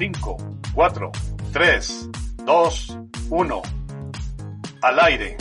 5, 4, 3, 2, 1. Al aire.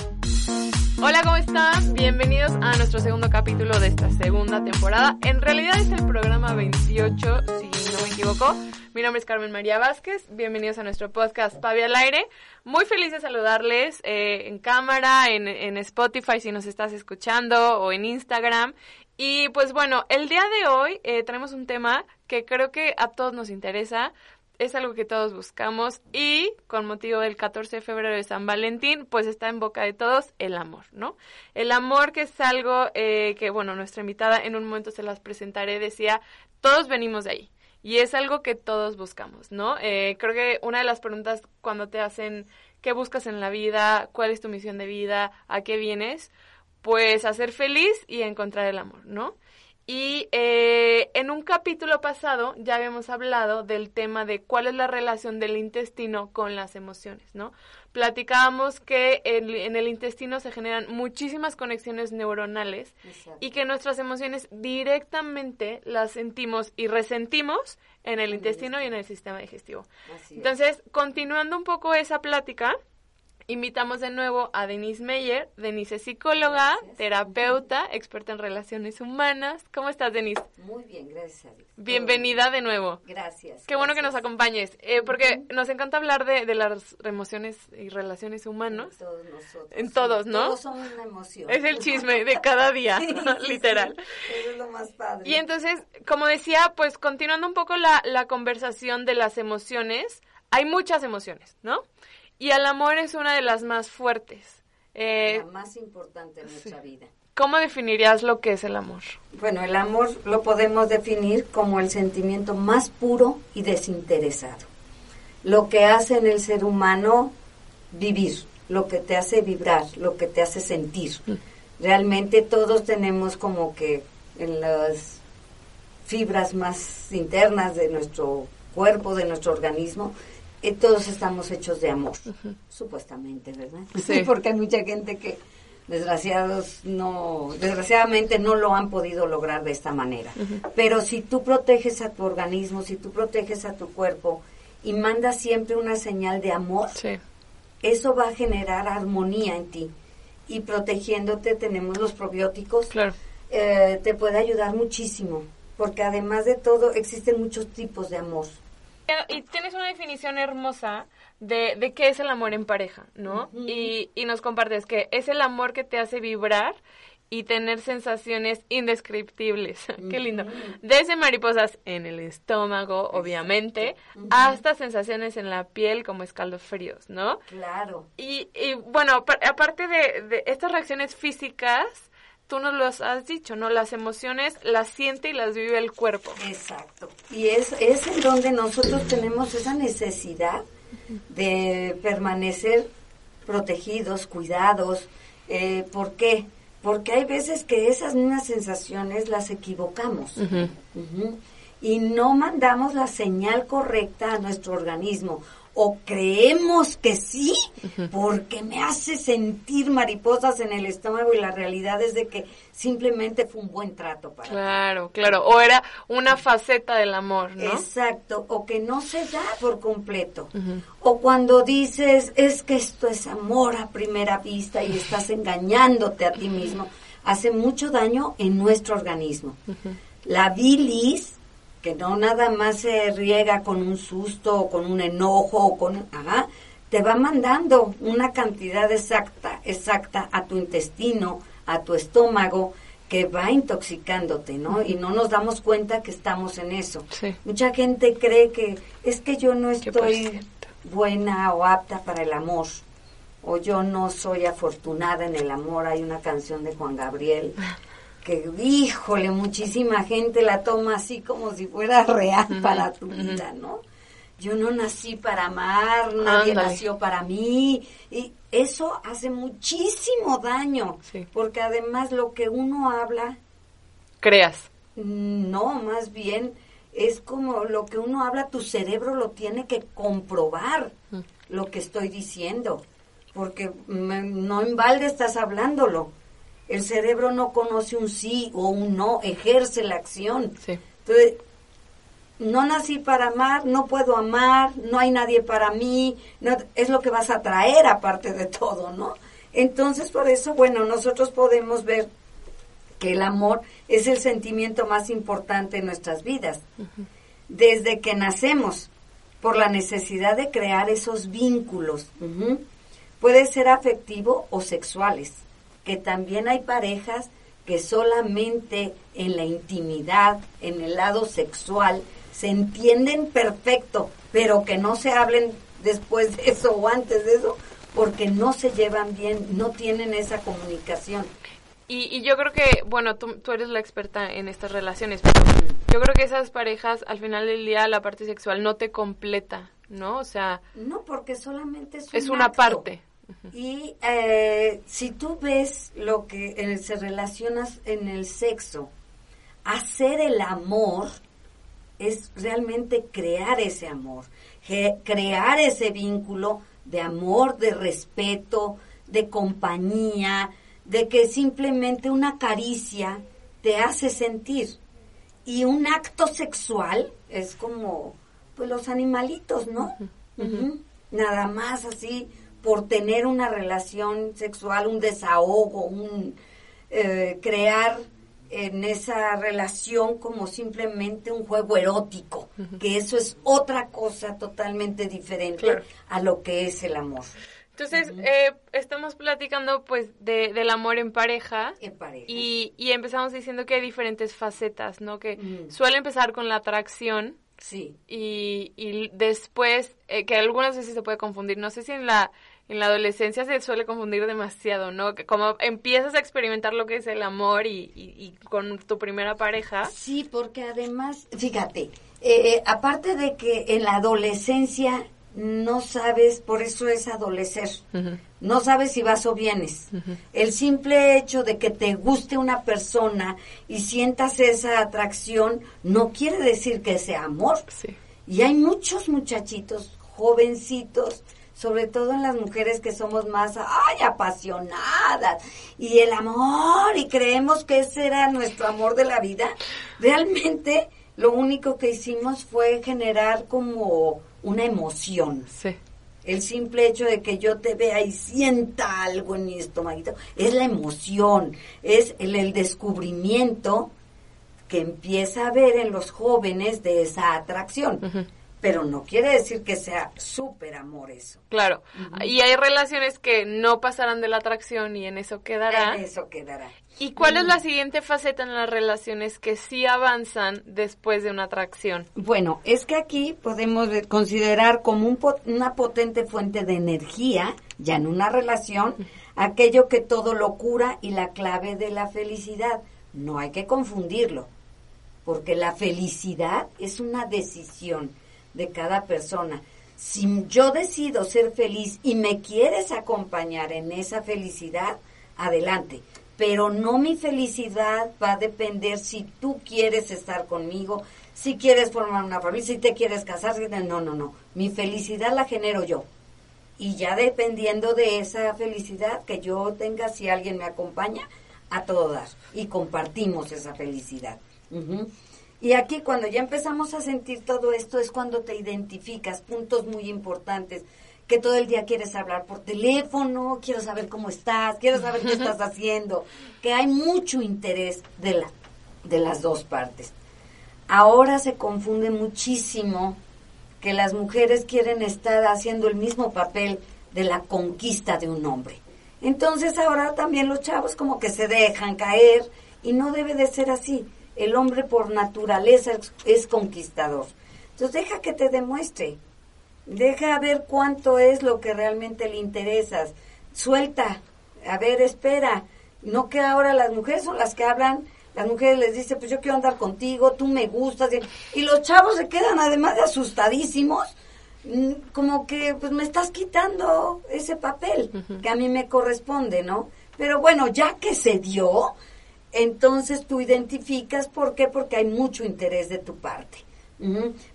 Hola, ¿cómo están? Bienvenidos a nuestro segundo capítulo de esta segunda temporada. En realidad es el programa 28, si no me equivoco. Mi nombre es Carmen María Vázquez. Bienvenidos a nuestro podcast Pavi al aire. Muy feliz de saludarles eh, en cámara, en, en Spotify si nos estás escuchando o en Instagram. Y pues bueno, el día de hoy eh, tenemos un tema que creo que a todos nos interesa es algo que todos buscamos y con motivo del 14 de febrero de San Valentín, pues está en boca de todos el amor, ¿no? El amor que es algo eh, que, bueno, nuestra invitada en un momento se las presentaré, decía, todos venimos de ahí. Y es algo que todos buscamos, ¿no? Eh, creo que una de las preguntas cuando te hacen qué buscas en la vida, cuál es tu misión de vida, a qué vienes, pues a ser feliz y encontrar el amor, ¿no? Y eh, en un capítulo pasado ya habíamos hablado del tema de cuál es la relación del intestino con las emociones, ¿no? Platicábamos que en, en el intestino se generan muchísimas conexiones neuronales Exacto. y que nuestras emociones directamente las sentimos y resentimos en el intestino y en el sistema digestivo. Entonces, continuando un poco esa plática, invitamos de nuevo a Denise Meyer. Denise es psicóloga, Gracias. terapeuta, experta en relaciones humanas. ¿Cómo estás, Denise? Muy bien, gracias a Dios. Bienvenida de nuevo. Gracias. Qué bueno que nos acompañes, eh, porque nos encanta hablar de, de las emociones y relaciones humanas. Todos nosotros. En todos, ¿no? Todos son una emoción. Es el chisme de cada día, Sí, literal. sí, eso es lo más padre. Y entonces, como decía, pues continuando un poco la, la conversación de las emociones, hay muchas emociones, ¿no? Y el amor es una de las más fuertes. Eh, La más importante en nuestra vida. ¿Cómo definirías lo que es el amor? Bueno, el amor lo podemos definir como el sentimiento más puro y desinteresado. Lo que hace en el ser humano vivir, lo que te hace vibrar, lo que te hace sentir. Realmente todos tenemos como que en las fibras más internas de nuestro cuerpo, de nuestro organismo, eh, todos estamos hechos de amor, supuestamente, ¿verdad? Sí. Porque hay mucha gente que desgraciados no, desgraciadamente no lo han podido lograr de esta manera. Pero si tú proteges a tu organismo, si tú proteges a tu cuerpo y mandas siempre una señal de amor, Sí. eso va a generar armonía en ti. Y protegiéndote tenemos los probióticos, Claro. eh, te puede ayudar muchísimo, porque además de todo existen muchos tipos de amor. Y tienes una definición hermosa de, de qué es el amor en pareja, ¿no? y, y nos compartes que es el amor que te hace vibrar y tener sensaciones indescriptibles. qué lindo. Desde mariposas en el estómago, obviamente, hasta sensaciones en la piel como escalofríos, ¿no? Claro. Y, y bueno, pa- aparte de, de estas reacciones físicas, tú nos lo has dicho, ¿no? Las emociones las siente y las vive el cuerpo. Exacto. Y es, es en donde nosotros tenemos esa necesidad de permanecer protegidos, cuidados. Eh, ¿Por qué? Porque hay veces que esas mismas sensaciones las equivocamos. Y no mandamos la señal correcta a nuestro organismo. O creemos que sí, porque me hace sentir mariposas en el estómago y la realidad es de que simplemente fue un buen trato para ti. Claro, claro. O era una faceta del amor, ¿no? Exacto, o que no se da por completo. O cuando dices, es que esto es amor a primera vista y estás engañándote a ti mismo, hace mucho daño en nuestro organismo. La bilis, que no nada más se riega con un susto o con un enojo o con... Ajá, te va mandando una cantidad exacta, exacta a tu intestino, a tu estómago, que va intoxicándote, ¿no? Y no nos damos cuenta que estamos en eso. Sí. Mucha gente cree que es que yo no estoy buena o apta para el amor, o yo no soy afortunada en el amor. Hay una canción de Juan Gabriel que, híjole, muchísima gente la toma así como si fuera real para tu vida, ¿no? Yo no nací para amar, nadie nació para mí. Y eso hace muchísimo daño, Sí. porque además lo que uno habla Creas. no, más bien es como lo que uno habla, tu cerebro lo tiene que comprobar lo que estoy diciendo, porque me- no en balde estás hablándolo. El cerebro no conoce un sí o un no, ejerce la acción. Sí. Entonces, no nací para amar, no puedo amar, no hay nadie para mí, no, es lo que vas a traer aparte de todo, ¿no? Entonces, por eso, bueno, nosotros podemos ver que el amor es el sentimiento más importante en nuestras vidas. Desde que nacemos, por la necesidad de crear esos vínculos. Puede ser afectivo o sexuales, que también hay parejas que solamente en la intimidad, en el lado sexual, se entienden perfecto, pero que no se hablen después de eso o antes de eso, porque no se llevan bien, no tienen esa comunicación. Y, yo creo que, bueno, tú, tú, eres la experta en estas relaciones, pero yo creo que esas parejas, al final del día, la parte sexual no te completa, ¿no? O sea... No, porque solamente es, es una parte. Y eh, si tú ves lo que se relaciona en el sexo, hacer el amor es realmente crear ese amor, crear ese vínculo de amor, de respeto, de compañía, de que simplemente una caricia te hace sentir. Y un acto sexual es como, pues los animalitos, ¿no? Nada más así, por tener una relación sexual, un desahogo, un eh, crear en esa relación como simplemente un juego erótico, que eso es otra cosa totalmente diferente a lo que es el amor. Entonces, eh, estamos platicando pues de, del amor en pareja. En pareja. Y, y, empezamos diciendo que hay diferentes facetas, ¿no? Que suele empezar con la atracción. Sí. Y, y después, eh, que algunas veces se puede confundir, no sé si en la, en la adolescencia se suele confundir demasiado, ¿no? Que como empiezas a experimentar lo que es el amor y, y, con tu primera pareja. Sí, porque además, fíjate, eh, aparte de que en la adolescencia no sabes, por eso es adolecer, no sabes si vas o vienes. El simple hecho de que te guste una persona y sientas esa atracción no quiere decir que sea amor. Y hay muchos muchachitos, jovencitos, sobre todo en las mujeres que somos más, ay, apasionadas, y el amor, y creemos que ese era nuestro amor de la vida. Realmente lo único que hicimos fue generar como una emoción. Sí. El simple hecho de que yo te vea y sienta algo en mi estomaguito es la emoción, es el, descubrimiento que empieza a ver en los jóvenes de esa atracción pero no quiere decir que sea súper amor eso. Claro, y hay relaciones que no pasarán de la atracción y en eso quedará. En eso quedará. ¿Y cuál es la siguiente faceta en las relaciones que sí avanzan después de una atracción? Bueno, es que aquí podemos considerar como un una potente fuente de energía, ya en una relación, aquello que todo lo cura y la clave de la felicidad. No hay que confundirlo, porque la felicidad es una decisión de cada persona. Si yo decido ser feliz y me quieres acompañar en esa felicidad, adelante. Pero no mi felicidad va a depender si tú quieres estar conmigo, si quieres formar una familia, si te quieres casar. No, no, no. Mi felicidad la genero yo. Y ya dependiendo de esa felicidad que yo tenga, si alguien me acompaña, a todo dar. Y compartimos esa felicidad. Y aquí cuando ya empezamos a sentir todo esto es cuando te identificas, puntos muy importantes, que todo el día quieres hablar por teléfono, quiero saber cómo estás, quiero saber qué estás haciendo, que hay mucho interés de, la, de las dos partes. Ahora se confunde muchísimo que las mujeres quieren estar haciendo el mismo papel de la conquista de un hombre. Entonces ahora también los chavos como que se dejan caer y no debe de ser así el hombre por naturaleza es, conquistador. Entonces deja que te demuestre, deja ver cuánto es lo que realmente le interesas, suelta, a ver, espera, no que ahora las mujeres son las que hablan, las mujeres les dicen, pues yo quiero andar contigo, tú me gustas, y los chavos se quedan además de asustadísimos, mm, como que pues me estás quitando ese papel que a mí me corresponde, ¿no? Pero bueno, ya que se dio, entonces tú identificas por qué, porque hay mucho interés de tu parte.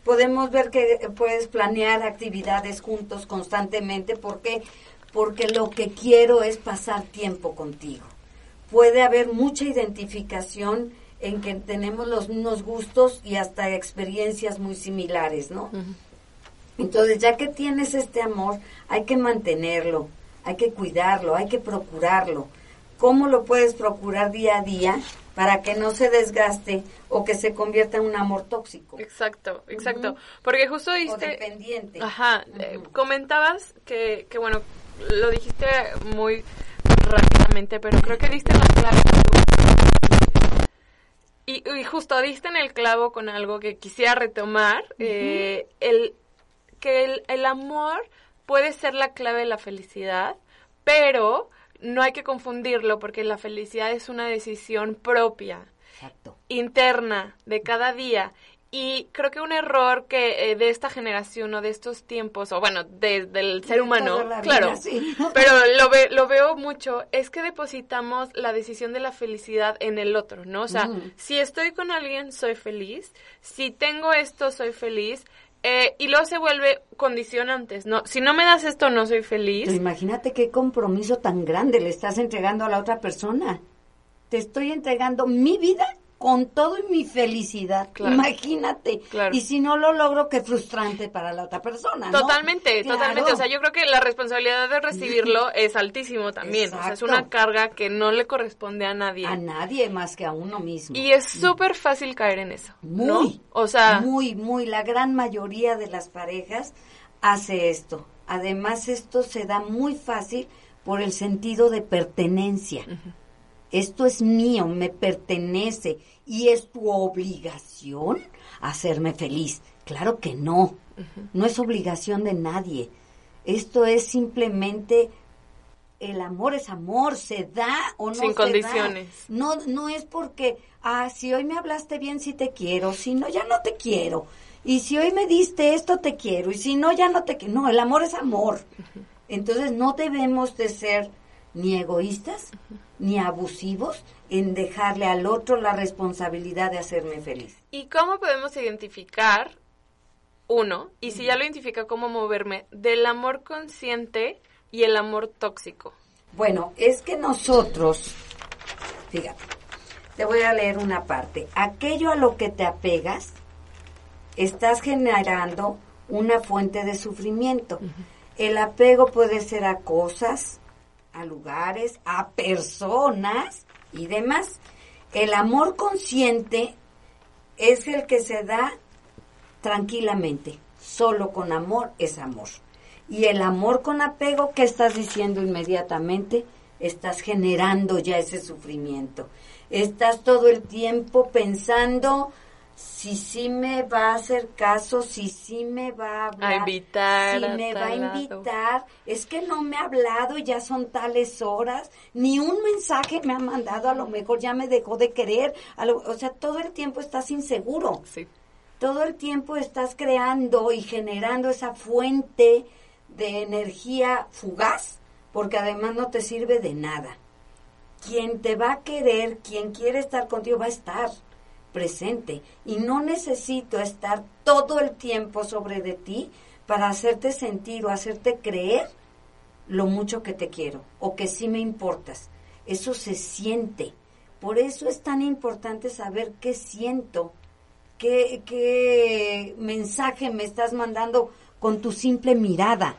Podemos ver que puedes planear actividades juntos constantemente porque porque lo que quiero es pasar tiempo contigo. Puede haber mucha identificación en que tenemos los mismos gustos y hasta experiencias muy similares, ¿no? Entonces, ya que tienes este amor, hay que mantenerlo, hay que cuidarlo, hay que procurarlo. ¿Cómo lo puedes procurar día a día para que no se desgaste o que se convierta en un amor tóxico? Exacto, exacto. Porque justo O diste... dependiente. Ajá, eh, comentabas que, que, bueno, lo dijiste muy rápidamente, pero creo que diste la clave. Y, y justo diste en el clavo con algo que quisiera retomar, eh, el que el, el amor puede ser la clave de la felicidad, pero no hay que confundirlo porque la felicidad es una decisión propia Exacto. interna de cada día. Y creo que un error que eh, de esta generación o de estos tiempos, o bueno, de- del ser humano, claro, sí. pero lo, ve- lo veo mucho, es que depositamos la decisión de la felicidad en el otro, ¿no? O sea, si estoy con alguien, soy feliz, si tengo esto, soy feliz, eh, y luego se vuelve condicionantes, ¿no? Si no me das esto, no soy feliz. Pero imagínate qué compromiso tan grande le estás entregando a la otra persona. Te estoy entregando mi vida con todo y mi felicidad. Claro. Imagínate. Claro. Y si no lo logro, qué frustrante para la otra persona. ¿no? Totalmente, Claro. totalmente. O sea, yo creo que la responsabilidad de recibirlo es altísimo también. O sea, es Exacto. una carga que no le corresponde a nadie. A nadie más que a uno mismo. Y es súper fácil caer en eso. ¿no? Muy. O sea, Muy, muy. La gran mayoría de las parejas hace esto. Además, esto se da muy fácil por el sentido de pertenencia. Esto es mío, me pertenece y es tu obligación hacerme feliz. Claro que no. No es obligación de nadie. Esto es simplemente el amor es amor, se da o no Sin se da. condiciones. No, no es porque, ah, si hoy me hablaste bien, sí te quiero, si no, ya no te quiero. Y si hoy me diste esto, te quiero, y si no, ya no te quiero. No, el amor es amor. Entonces no debemos de ser ni egoístas ni abusivos en dejarle al otro la responsabilidad de hacerme feliz. ¿y cómo podemos identificar uno? Y si ya lo identifica, cómo moverme del amor consciente y el amor tóxico. Bueno, es que nosotros, fíjate, te voy a leer una parte. Aquello a lo que te apegas, estás generando una fuente de sufrimiento. El apego puede ser a cosas, a lugares, a personas y demás. El amor consciente es el que se da tranquilamente. Solo con amor es amor. Y el amor con apego, ¿qué estás diciendo inmediatamente? Estás generando ya ese sufrimiento. Estás todo el tiempo pensando si sí me va a hacer caso, si sí me va a hablar, A invitar si me va a lado. invitar. Es que no me ha hablado y ya son tales horas, ni un mensaje me ha mandado, a lo mejor ya me dejó de querer. a lo- o sea, todo el tiempo estás inseguro Sí. todo el tiempo estás creando y generando esa fuente de energía fugaz, porque además no te sirve de nada. Quien te va a querer, quien quiere estar contigo, va a estar presente. Y no necesito estar todo el tiempo sobre de ti para hacerte sentir o hacerte creer lo mucho que te quiero o que sí me importas. Eso se siente. Por eso es tan importante saber qué siento, qué, qué mensaje me estás mandando con tu simple mirada,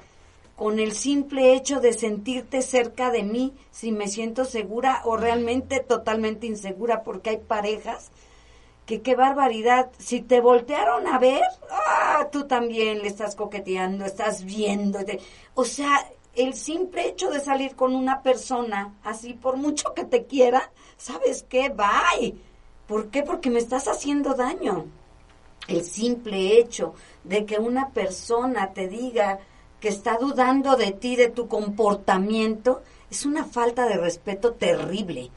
con el simple hecho de sentirte cerca de mí, si me siento segura o realmente totalmente insegura, porque hay parejas que qué barbaridad, si te voltearon a ver, ah, tú también le estás coqueteando, estás viendo, o sea, el simple hecho de salir con una persona, así por mucho que te quiera, ¿sabes qué? Bye. ¿Por qué? Porque me estás haciendo daño. El simple hecho de que una persona te diga que está dudando de ti, de tu comportamiento, es una falta de respeto terrible.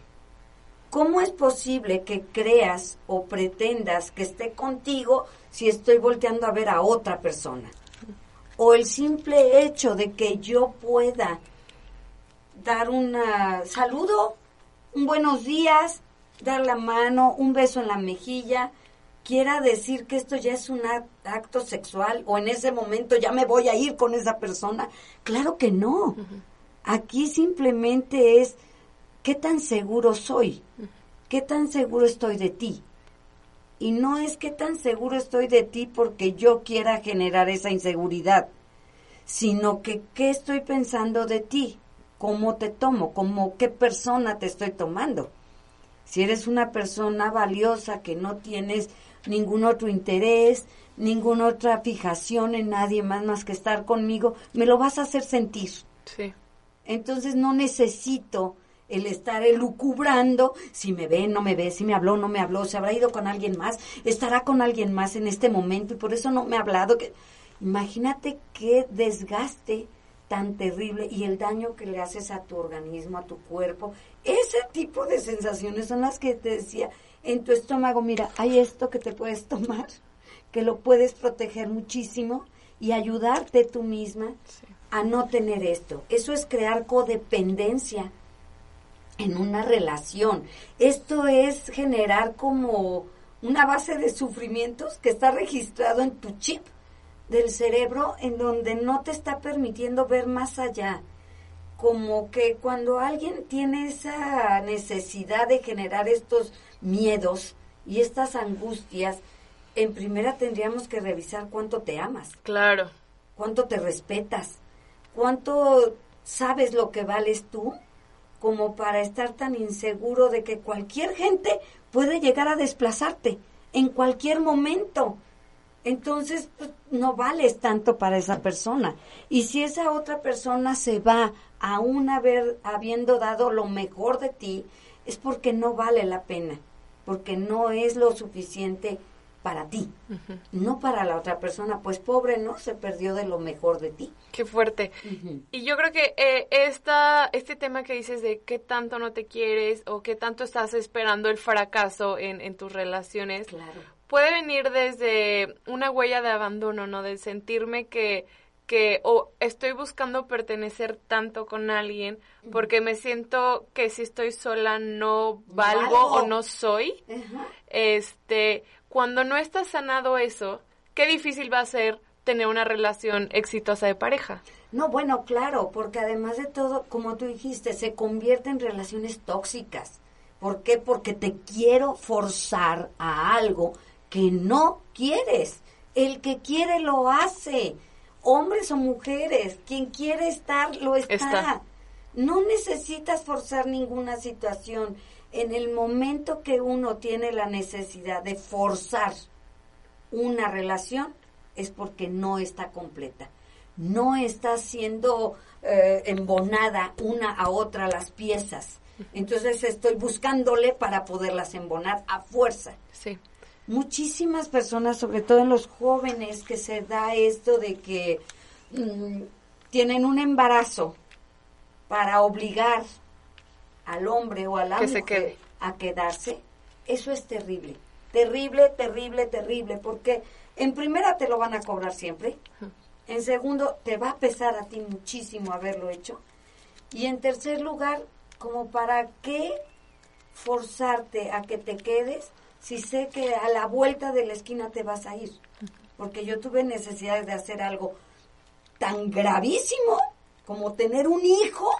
¿Cómo es posible que creas o pretendas que esté contigo si estoy volteando a ver a otra persona? O el simple hecho de que yo pueda dar un saludo, un buenos días, dar la mano, un beso en la mejilla, quiera decir que esto ya es un ac- acto sexual o en ese momento ya me voy a ir con esa persona. Claro que no. Aquí simplemente es qué tan seguro soy ¿qué tan seguro estoy de ti? Y no es que tan seguro estoy de ti porque yo quiera generar esa inseguridad, sino que qué estoy pensando de ti, cómo te tomo, como qué persona te estoy tomando. Si eres una persona valiosa que no tienes ningún otro interés, ninguna otra fijación en nadie más más que estar conmigo, me lo vas a hacer sentir. Sí. Entonces no necesito el estar elucubrando si me ve, no me ve, si me habló, no me habló, se habrá ido con alguien más, estará con alguien más en este momento y por eso no me ha hablado. Que... Imagínate qué desgaste tan terrible y el daño que le haces a tu organismo, a tu cuerpo. Ese tipo de sensaciones son las que te decía en tu estómago, mira, hay esto que te puedes tomar, que lo puedes proteger muchísimo y ayudarte tú misma a no tener esto. Eso es crear codependencia en una relación. Esto es generar como una base de sufrimientos que está registrado en tu chip del cerebro en donde no te está permitiendo ver más allá. Como que cuando alguien tiene esa necesidad de generar estos miedos y estas angustias, en primera tendríamos que revisar cuánto te amas. Claro. Cuánto te respetas. Cuánto sabes lo que vales tú como para estar tan inseguro de que cualquier gente puede llegar a desplazarte en cualquier momento entonces pues, no vales tanto para esa persona. Y si esa otra persona se va aún haber, habiendo dado lo mejor de ti, es porque no vale la pena, porque no es lo suficiente para ti, no para la otra persona. Pues pobre, ¿no? Se perdió de lo mejor de ti. Qué fuerte. Y yo creo que eh, esta, este tema que dices de qué tanto no te quieres o qué tanto estás esperando el fracaso en, en tus relaciones, Claro puede venir desde una huella de abandono, ¿no? De sentirme que que o estoy buscando pertenecer tanto con alguien porque me siento que si estoy sola no valgo o no soy. Este, cuando no está sanado eso, qué difícil va a ser tener una relación exitosa de pareja. No, bueno, claro, porque además de todo, como tú dijiste, se convierte en relaciones tóxicas. ¿Por qué? Porque te quiero forzar a algo que no quieres. El que quiere lo hace. Hombres o mujeres, quien quiere estar, lo está. No necesitas forzar ninguna situación. En el momento que uno tiene la necesidad de forzar una relación, es porque no está completa. No está siendo eh, embonada una a otra las piezas. Entonces estoy buscándole para poderlas embonar a fuerza. Sí muchísimas personas, sobre todo en los jóvenes, que se da esto de que mm, tienen un embarazo para obligar al hombre o a la mujer a quedarse, eso es terrible. Terrible, terrible, terrible, porque en primera te lo van a cobrar siempre, en segundo te va a pesar a ti muchísimo haberlo hecho, y en tercer lugar, como para qué forzarte a que te quedes si sé que a la vuelta de la esquina te vas a ir? Porque yo tuve necesidad de hacer algo tan gravísimo como tener un hijo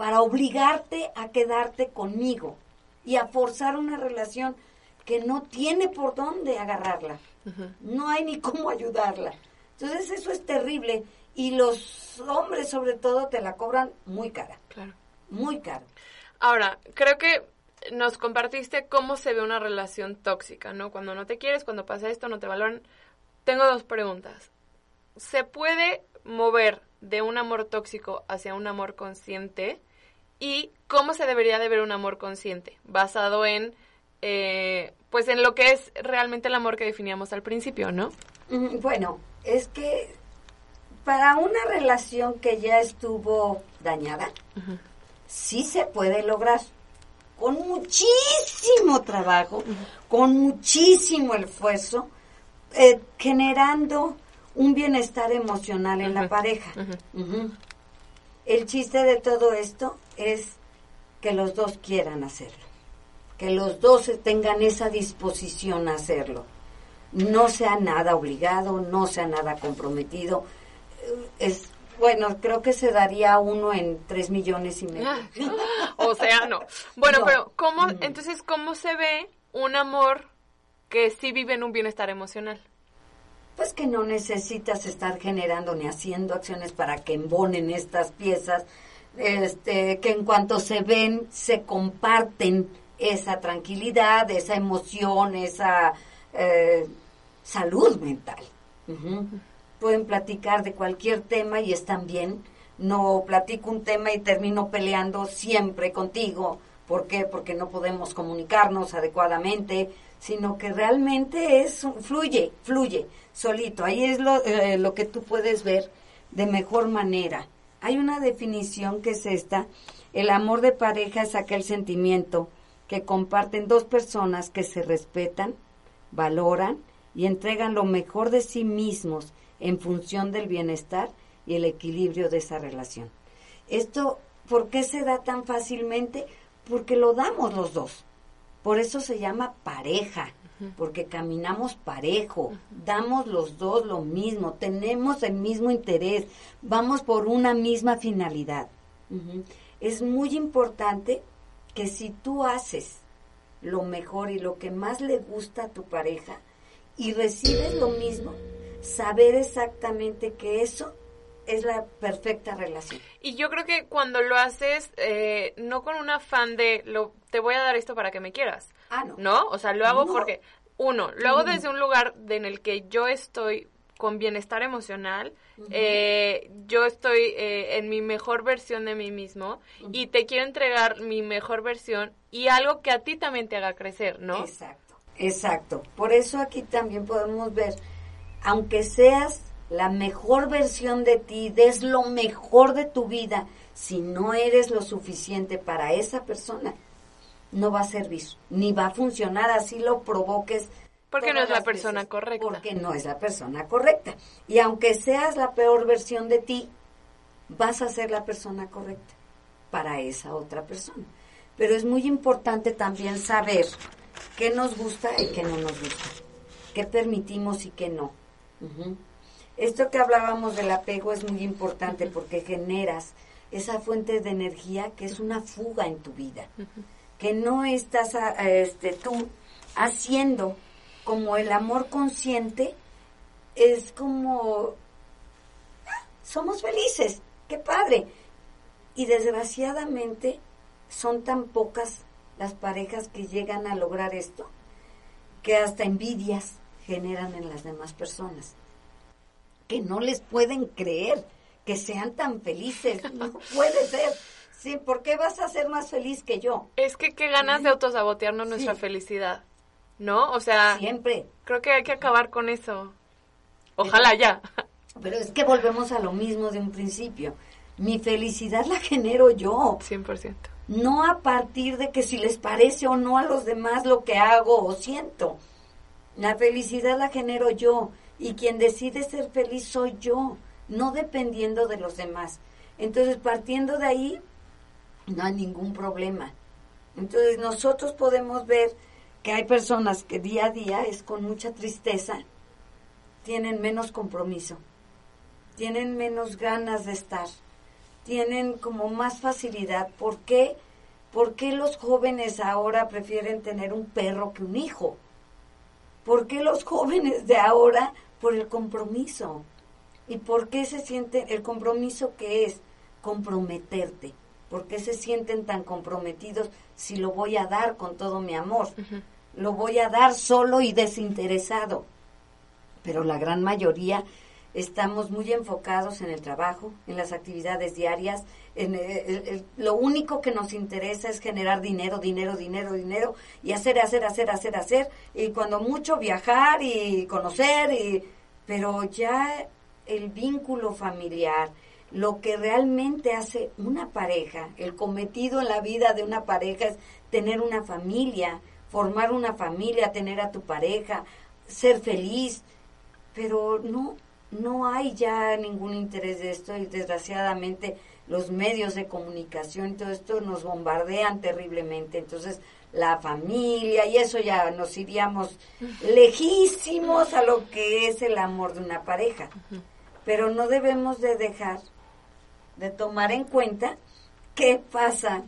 para obligarte a quedarte conmigo y a forzar una relación que no tiene por dónde agarrarla. No hay ni cómo ayudarla. Entonces eso es terrible y los hombres sobre todo te la cobran muy cara. Claro. Muy caro. Ahora, creo que nos compartiste cómo se ve una relación tóxica, ¿no? Cuando no te quieres, cuando pasa esto, no te valoran. Tengo dos preguntas. ¿Se puede mover de un amor tóxico hacia un amor consciente? ¿Y cómo se debería de ver un amor consciente? Basado en, eh, pues en lo que es realmente el amor que definíamos al principio, ¿no? Bueno, es que para una relación que ya estuvo dañada, sí se puede lograr con muchísimo trabajo, con muchísimo esfuerzo, eh, generando un bienestar emocional en la pareja. El chiste de todo esto es que los dos quieran hacerlo, que los dos tengan esa disposición a hacerlo. No sea nada obligado, no sea nada comprometido. Eh, es Bueno, creo que se daría uno en tres millones y medio. o sea, no. Bueno, pero ¿cómo, entonces, cómo se ve un amor que sí vive en un bienestar emocional? Pues que no necesitas estar generando ni haciendo acciones para que embonen estas piezas, este, que en cuanto se ven, se comparten esa tranquilidad, esa emoción, esa eh, salud mental. Pueden platicar de cualquier tema y están bien. No platico un tema y termino peleando siempre contigo. ¿Por qué? Porque no podemos comunicarnos adecuadamente, sino que realmente es fluye, fluye solito. Ahí es lo, eh, lo que tú puedes ver de mejor manera. Hay una definición que es esta. El amor de pareja es aquel sentimiento que comparten dos personas que se respetan, valoran y entregan lo mejor de sí mismos en función del bienestar y el equilibrio de esa relación. Esto, ¿por qué se da tan fácilmente? Porque lo damos los dos. Por eso se llama pareja, porque caminamos parejo, damos los dos lo mismo, tenemos el mismo interés, vamos por una misma finalidad. Es muy importante que si tú haces lo mejor y lo que más le gusta a tu pareja y recibes lo mismo, saber exactamente que eso es la perfecta relación. Y yo creo que cuando lo haces, eh, no con un afán de, lo, te voy a dar esto para que me quieras. Ah, no. ¿No? O sea, lo hago porque, uno, lo hago desde un lugar en el que yo estoy con bienestar emocional, eh, yo estoy eh, en mi mejor versión de mí mismo y te quiero entregar mi mejor versión y algo que a ti también te haga crecer, ¿no? Exacto, exacto. Por eso aquí también podemos ver, aunque seas la mejor versión de ti, des lo mejor de tu vida, si no eres lo suficiente para esa persona, no va a servir, ni va a funcionar, así lo provoques porque no es la persona correcta. Porque no es la persona correcta. Y aunque seas la peor versión de ti, vas a ser la persona correcta para esa otra persona. Pero es muy importante también saber qué nos gusta y qué no nos gusta, qué permitimos y qué no. Esto que hablábamos del apego es muy importante porque generas esa fuente de energía que es una fuga en tu vida, que no estás este, tú haciendo como el amor consciente es como somos felices, qué padre. Y desgraciadamente son tan pocas las parejas que llegan a lograr esto que hasta envidias generan en las demás personas. Que no les pueden creer que sean tan felices. No puede ser. Sí, ¿por qué vas a ser más feliz que yo? Es que qué ganas de autosabotearnos nuestra felicidad. ¿no? O sea, siempre. Creo que hay que acabar con eso. Ojalá ya. Pero es que volvemos a lo mismo de un principio. Mi felicidad la genero yo. 100%. No a partir de que si les parece o no a los demás lo que hago o siento. La felicidad la genero yo. Y quien decide ser feliz soy yo, no dependiendo de los demás. Entonces, partiendo de ahí, no hay ningún problema. Entonces, nosotros podemos ver que hay personas que día a día es con mucha tristeza, tienen menos compromiso, tienen menos ganas de estar, tienen como más facilidad. ¿Por qué? ¿Por qué los jóvenes ahora prefieren tener un perro que un hijo? ¿Por qué los jóvenes de ahora por el compromiso? ¿Y por qué se sienten el compromiso que es comprometerte? ¿Por qué se sienten tan comprometidos si lo voy a dar con todo mi amor? Lo voy a dar solo y desinteresado. Pero la gran mayoría estamos muy enfocados en el trabajo, en las actividades diarias. En lo único que nos interesa es generar dinero, dinero, dinero, dinero y hacer, hacer, hacer, hacer, hacer. Y cuando mucho viajar y conocer, y, pero ya el vínculo familiar, lo que realmente hace una pareja, el cometido en la vida de una pareja es tener una familia, formar una familia, tener a tu pareja, ser feliz, pero no, no hay ya ningún interés de esto y desgraciadamente los medios de comunicación y todo esto nos bombardean terriblemente. Entonces, la familia y eso ya nos iríamos lejísimos a lo que es el amor de una pareja. Pero no debemos de dejar de tomar en cuenta qué pasa,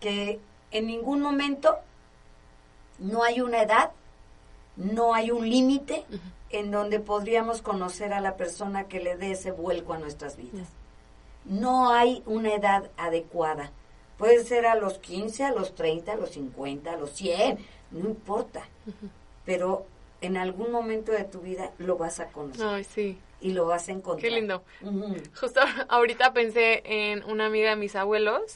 que en ningún momento no hay una edad, no hay un límite en donde podríamos conocer a la persona que le dé ese vuelco a nuestras vidas. No hay una edad adecuada. Puede ser a los 15, a los 30, a los 50, a los 100, no importa. Pero en algún momento de tu vida lo vas a conocer. Ay, sí. Y lo vas a encontrar. Qué lindo. Justo ahorita pensé en una amiga de mis abuelos,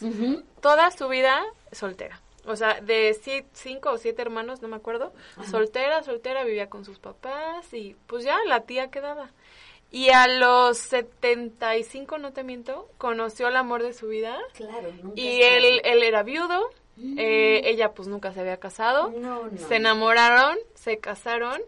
toda su vida soltera. O sea, de si- cinco o siete hermanos, no me acuerdo. Soltera, soltera, vivía con sus papás y pues ya la tía quedaba. Y a los 75, no te miento, conoció el amor de su vida. Claro, nunca Y él, él era viudo, eh, ella pues nunca se había casado. No, no. Se enamoraron, se casaron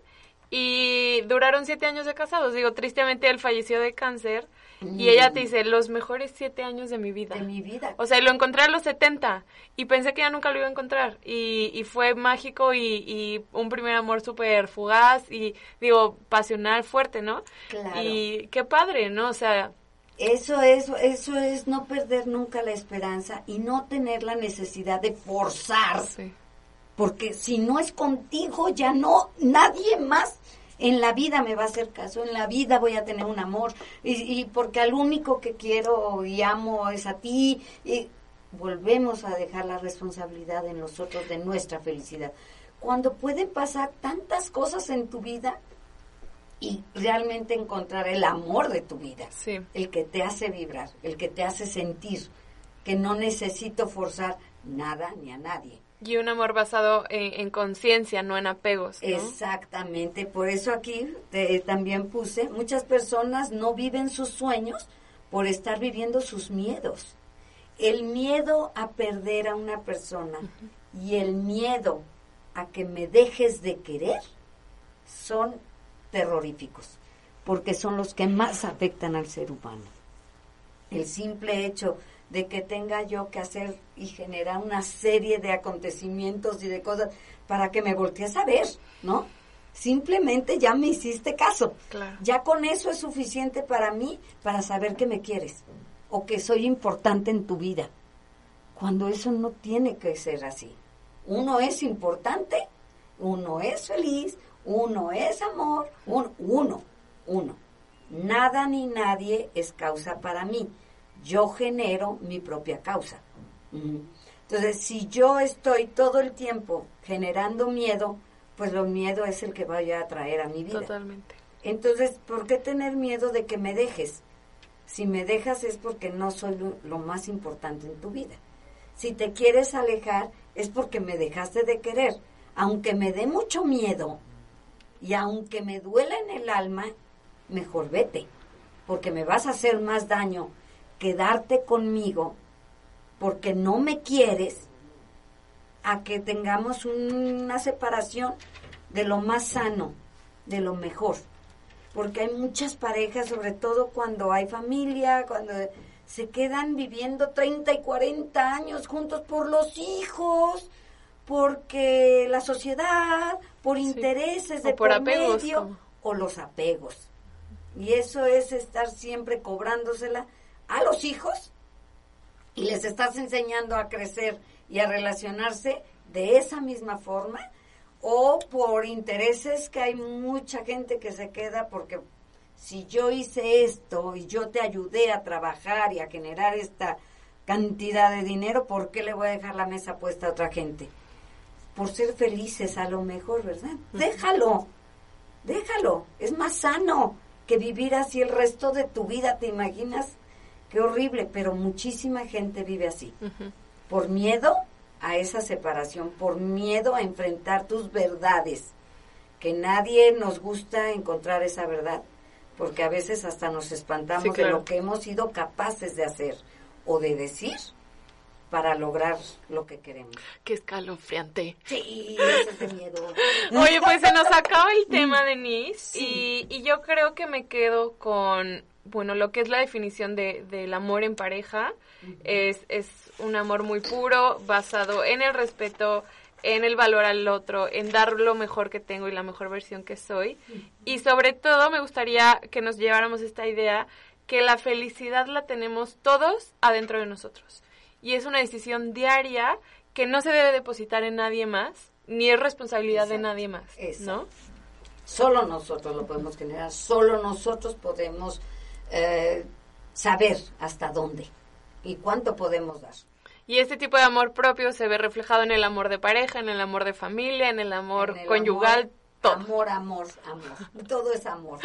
y duraron siete años de casados. Digo, tristemente él falleció de cáncer y ella te dice, los mejores siete años de mi vida. de mi vida. O sea, y lo encontré a los 70 y pensé que ya nunca lo iba a encontrar. Y, y fue mágico y, y un primer amor súper fugaz y, digo, pasional, fuerte, ¿no? Claro. Y qué padre, ¿no? O sea, Eso es, eso es no perder nunca la esperanza y no tener la necesidad de forzar, sí. Porque si no es contigo ya no, nadie más en la vida me va a hacer caso, en la vida voy a tener un amor y, y porque al único que quiero y amo es a ti y volvemos a dejar la responsabilidad en nosotros de nuestra felicidad. Cuando pueden pasar tantas cosas en tu vida y realmente encontrar el amor de tu vida Sí. el que te hace vibrar, el que te hace sentir que no necesito forzar nada ni a nadie. Y un amor basado en, en conciencia, no en apegos, ¿no? Exactamente, por eso aquí te- también puse, muchas personas no viven sus sueños por estar viviendo sus miedos. El miedo a perder a una persona y el miedo a que me dejes de querer son terroríficos, porque son los que más afectan al ser humano. El simple hecho de que tenga yo que hacer y generar una serie de acontecimientos y de cosas para que me voltees a ver, ¿no? Simplemente ya me hiciste caso. Claro. Ya con eso es suficiente para mí para saber que me quieres o que soy importante en tu vida. Cuando eso no tiene que ser así. Uno es importante, uno es feliz, uno es amor, un- uno, uno. Nada ni nadie es causa para mí. Yo genero mi propia causa. Entonces, si yo estoy todo el tiempo generando miedo, pues lo miedo es el que vaya a traer a mi vida. Totalmente. Entonces, ¿por qué tener miedo de que me dejes? Si me dejas es porque no soy lo, lo más importante en tu vida. Si te quieres alejar es porque me dejaste de querer. Aunque me dé mucho miedo y aunque me duela en el alma, mejor vete, porque me vas a hacer más daño quedarte conmigo porque no me quieres a que tengamos una separación de lo más sano, de lo mejor. Porque hay muchas parejas, sobre todo cuando hay familia, cuando se quedan viviendo 30 y 40 años juntos por los hijos, porque la sociedad, por intereses de por por apegos, medio, o los apegos. Y eso es estar siempre cobrándosela a los hijos y les estás enseñando a crecer y a relacionarse de esa misma forma o por intereses que hay mucha gente que se queda porque si yo hice esto y yo te ayudé a trabajar y a generar esta cantidad de dinero, ¿por qué le voy a dejar la mesa puesta a otra gente? Por ser felices a lo mejor, ¿verdad? Déjalo, déjalo, es más sano que vivir así el resto de tu vida, ¿te imaginas? Qué horrible, pero muchísima gente vive así por miedo a esa separación, por miedo a enfrentar tus verdades, que nadie nos gusta encontrar esa verdad, porque a veces hasta nos espantamos Sí, claro. de lo que hemos sido capaces de hacer o de decir para lograr lo que queremos. Qué escalofriante. Sí, ese es miedo. Oye, pues se nos acaba el tema, Denise, Sí. y, y yo creo que me quedo con, bueno, lo que es la definición de, del amor en pareja. es, es un amor muy puro, basado en el respeto, en el valor al otro, en dar lo mejor que tengo y la mejor versión que soy. Y sobre todo me gustaría que nos lleváramos esta idea que la felicidad la tenemos todos adentro de nosotros. Y es una decisión diaria que no se debe depositar en nadie más, ni es responsabilidad de nadie más, ¿no? Solo nosotros lo podemos generar, solo nosotros podemos eh, saber hasta dónde y cuánto podemos dar. Y este tipo de amor propio se ve reflejado en el amor de pareja, en el amor de familia, en el amor conyugal, todo. Amor, amor, amor. Todo es amor.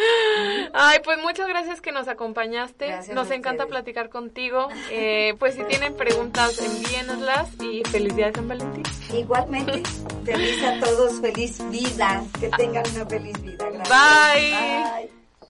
Ay, pues muchas gracias que nos acompañaste. nos encanta platicar contigo. Eh, pues si tienen preguntas, envíenoslas y felicidades en Valentín. Igualmente, feliz a todos, feliz vida. Que tengan una feliz vida. Gracias. Bye. Bye.